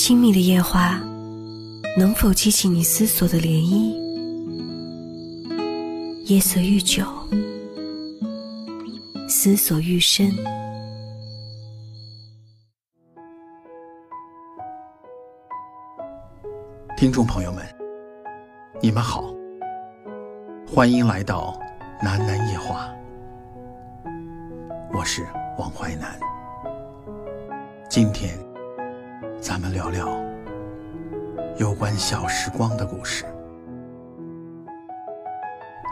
亲密的夜话，能否激起你思索的涟漪？夜色愈久，思索愈深。听众朋友们，你们好，欢迎来到南南夜话，我是王淮南。今天，咱们聊聊有关小时光的故事。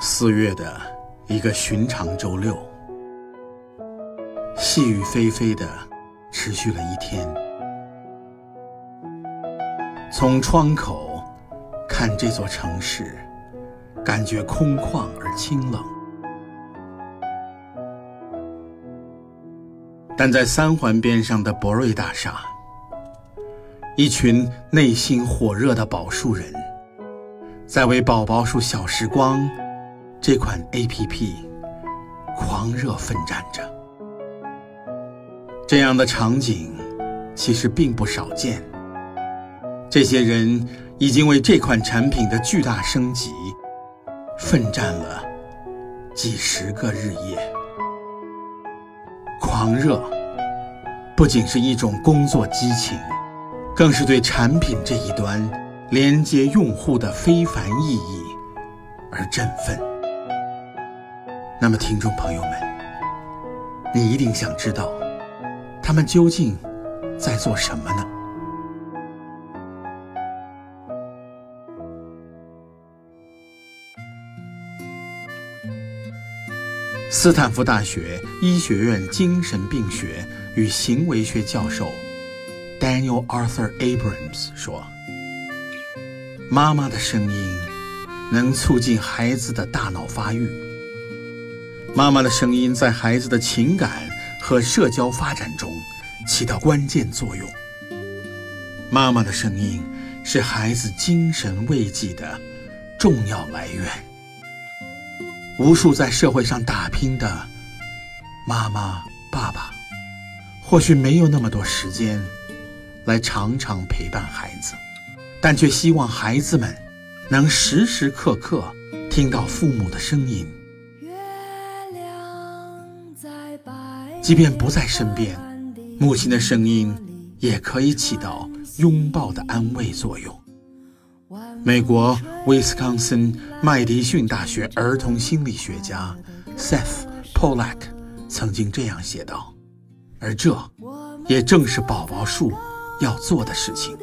四月的一个寻常周六，细雨霏霏的持续了一天。从窗口看这座城市，感觉空旷而清冷。但在三环边上的博瑞大厦，一群内心火热的宝树人，在为“宝宝树小时光”这款 APP 狂热奋战着。这样的场景其实并不少见。这些人已经为这款产品的巨大升级奋战了几十个日夜。狂热不仅是一种工作激情，更是对产品这一端连接用户的非凡意义而振奋。那么，听众朋友们，你一定想知道，他们究竟在做什么呢？斯坦福大学医学院精神病学与行为学教授 Daniel Arthur Abrams 说：“妈妈的声音能促进孩子的大脑发育。妈妈的声音在孩子的情感和社交发展中起到关键作用。妈妈的声音是孩子精神慰藉的重要来源。”无数在社会上打拼的妈妈、爸爸，或许没有那么多时间来常常陪伴孩子，但却希望孩子们能时时刻刻听到父母的声音。即便不在身边，母亲的声音也可以起到拥抱的安慰作用。美国威斯康森麦迪逊大学儿童心理学家 Seth Pollack 曾经这样写道，而这也正是宝宝树要做的事情：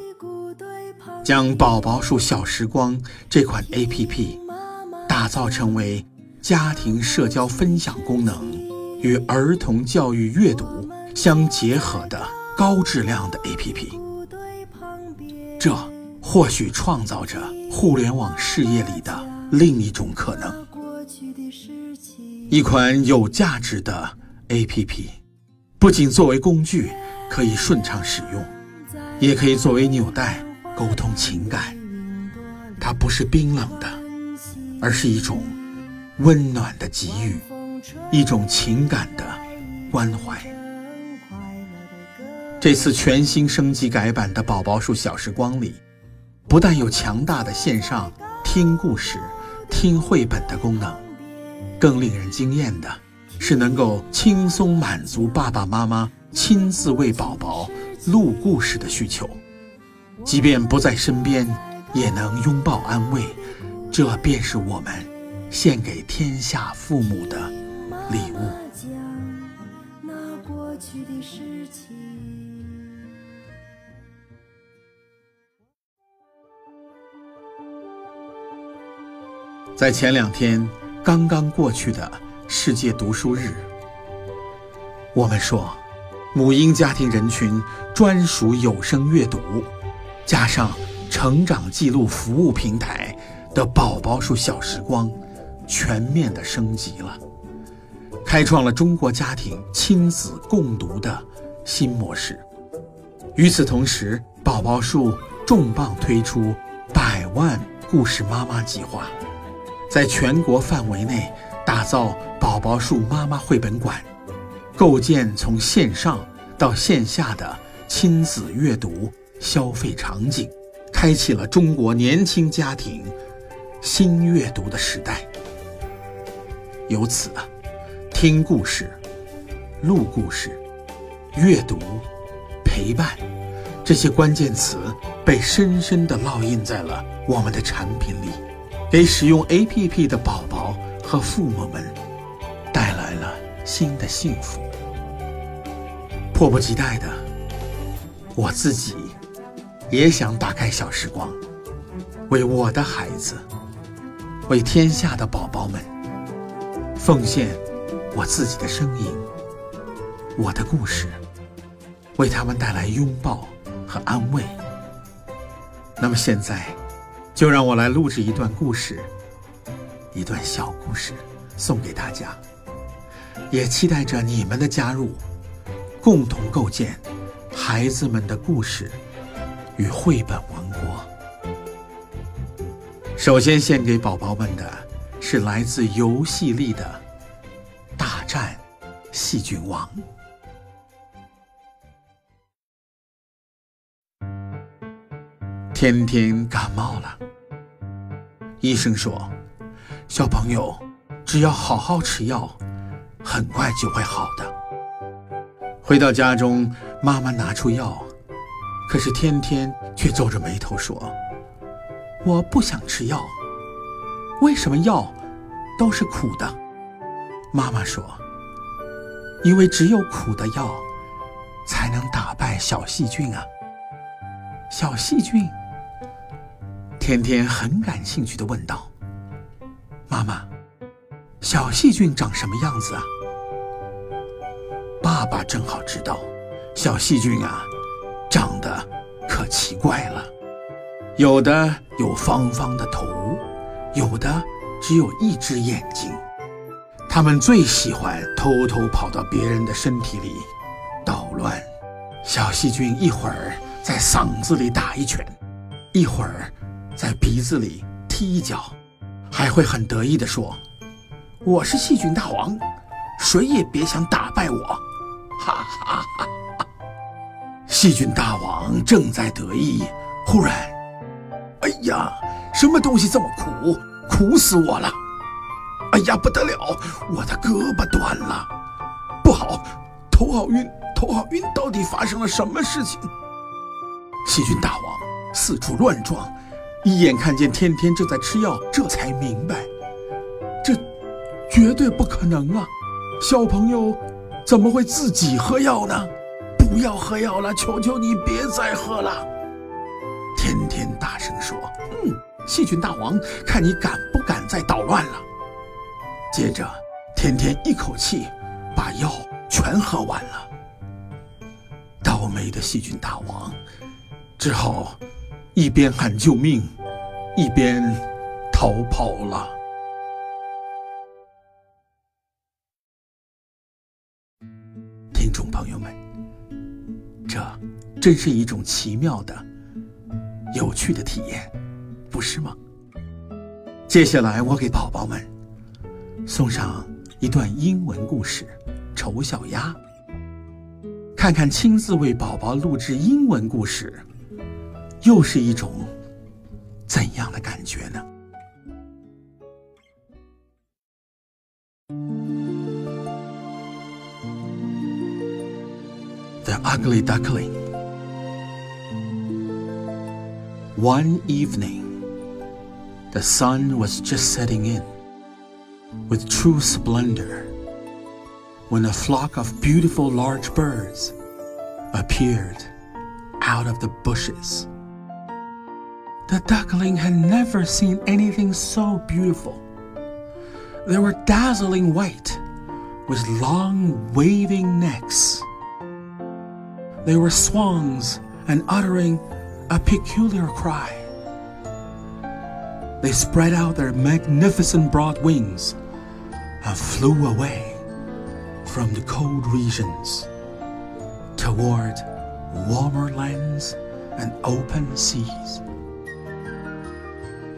将宝宝树小时光这款 APP 打造成为家庭社交分享功能与儿童教育阅读相结合的高质量的 APP。这。或许创造着互联网事业里的另一种可能。一款有价值的 APP，不仅作为工具可以顺畅使用，也可以作为纽带沟通情感。它不是冰冷的，而是一种温暖的给予，一种情感的关怀。这次全新升级改版的宝宝树小时光里。不但有强大的线上听故事、听绘本的功能，更令人惊艳的是能够轻松满足爸爸妈妈亲自为宝宝录故事的需求，即便不在身边，也能拥抱安慰。这便是我们献给天下父母的礼物。在前两天刚刚过去的世界读书日，我们说，母婴家庭人群专属有声阅读，加上成长记录服务平台的宝宝树小时光，全面的升级了，开创了中国家庭亲子共读的新模式。与此同时，宝宝树重磅推出百万故事妈妈计划。在全国范围内打造宝宝树妈妈绘本馆，构建从线上到线下的亲子阅读消费场景，开启了中国年轻家庭新阅读的时代。由此，听故事、录故事、阅读、陪伴这些关键词被深深地烙印在了我们的产品里，给使用 APP 的宝宝和父母们新的幸福。迫不及待的，我自己也想打开小时光，为我的孩子，为天下的宝宝们，奉献我自己的声音，我的故事，为他们带来拥抱和安慰。那么现在，就让我来录制一段故事，一段小故事，送给大家，也期待着你们的加入。共同构建孩子们的故事与绘本王国。首先献给宝宝们的是来自游戏力的《大战细菌王》。天天感冒了，医生说，小朋友只要好好吃药，很快就会好的。回到家中，妈妈拿出药，可是天天却皱着眉头说：“我不想吃药。为什么药都是苦的？”妈妈说：“因为只有苦的药才能打败小细菌啊。”小细菌，天天很感兴趣的问道：“妈妈，小细菌长什么样子啊？”爸爸正好知道，小细菌啊，长得可奇怪了，有的有方方的头，有的只有一只眼睛。它们最喜欢偷偷跑到别人的身体里捣乱。小细菌一会儿在嗓子里打一拳，一会儿在鼻子里踢一脚，还会很得意地说：“我是细菌大王，谁也别想打败我。”哈哈哈！哈细菌大王正在得意，忽然，哎呀，什么东西这么苦？苦死我了！哎呀，不得了，我的胳膊断了，不好，头好晕，头好晕！到底发生了什么事情？细菌大王四处乱撞，一眼看见天天正在吃药，这才明白，绝对不可能啊！小朋友。怎么会自己喝药呢？不要喝药了，求求你别再喝了！天天大声说：“嗯，细菌大王，看你敢不敢再捣乱了。”接着，天天一口气把药全喝完了。倒霉的细菌大王只好一边喊救命，一边逃跑了。真是一种奇妙的、有趣的体验，不是吗？接下来，我给宝宝们送上一段英文故事《丑小鸭》，看看亲自为宝宝录制英文故事，又是一种怎样的感觉呢？The Ugly Duckling. One evening, the sun was just setting in with true splendor when a flock of beautiful large birds appeared out of the bushes. The duckling had never seen anything so beautiful. They were dazzling white with long waving necks they were swans and uttering a peculiar cry. They spread out their magnificent broad wings and flew away from the cold regions toward warmer lands and open seas.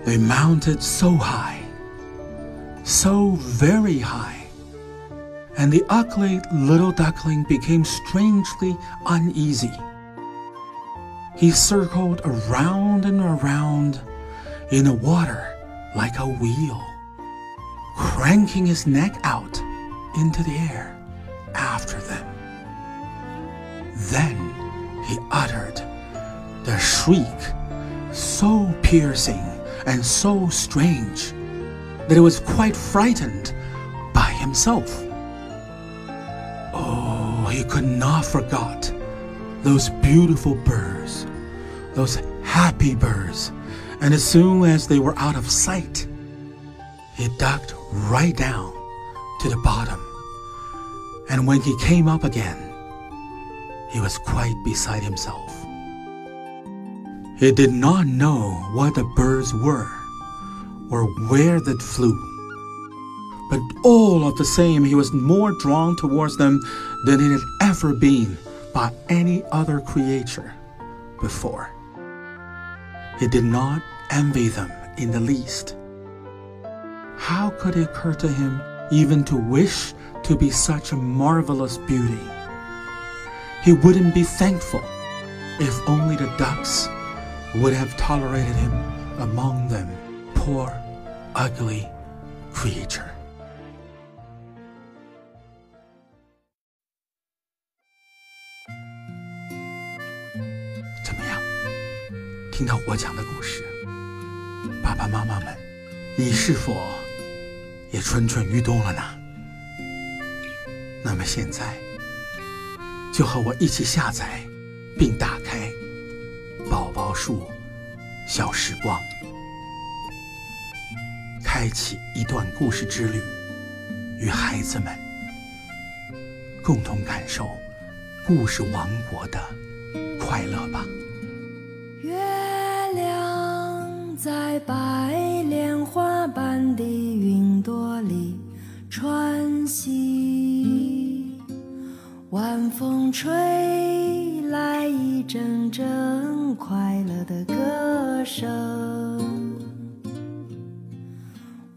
They mounted so high, so very high, and the ugly little duckling became strangely uneasy. He circled around and around in the water like a wheel, cranking his neck out into the air after them. Then he uttered the shriek so piercing and so strange that he was quite frightened by himself. Oh, he could not forget those beautiful birds, those happy birds, and as soon as they were out of sight, he ducked right down to the bottom. And when he came up again, he was quite beside himself. He did not know what the birds were or where they flew. But all of the same, he was more drawn towards them than he had ever been by any other creature before. He did not envy them in the least. How could it occur to him even to wish to be such a marvelous beauty? He wouldn't be thankful if only the ducks would have tolerated him among them, poor, ugly creature. 听到我讲的故事，爸爸妈妈们，你是否也蠢蠢欲动了呢？那么现在，就和我一起下载并打开。宝宝树小时光，开启一段故事之旅，与孩子们共同感受故事王国的快乐吧。在白莲花般的云朵里穿行，晚风吹来一阵阵。快乐的歌声，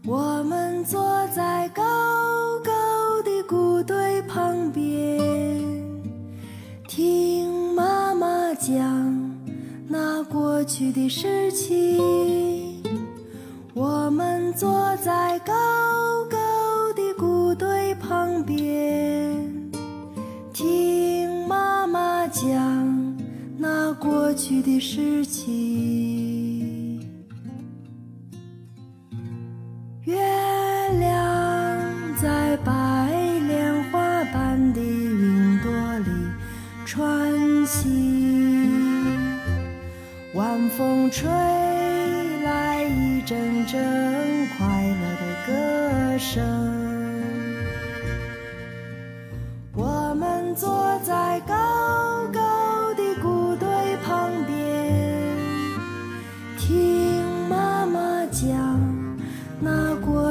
我们坐在高高的谷堆旁边，听妈妈讲去的事情。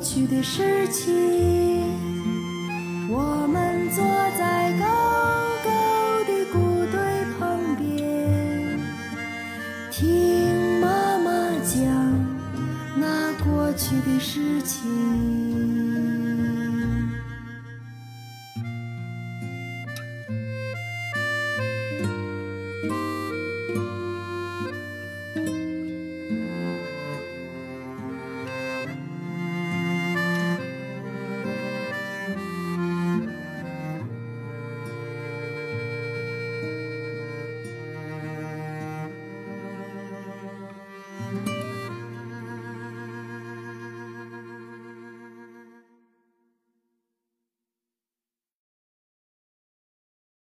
过去的事情，我们坐在高高的谷堆旁边，听妈妈讲那过去的事情。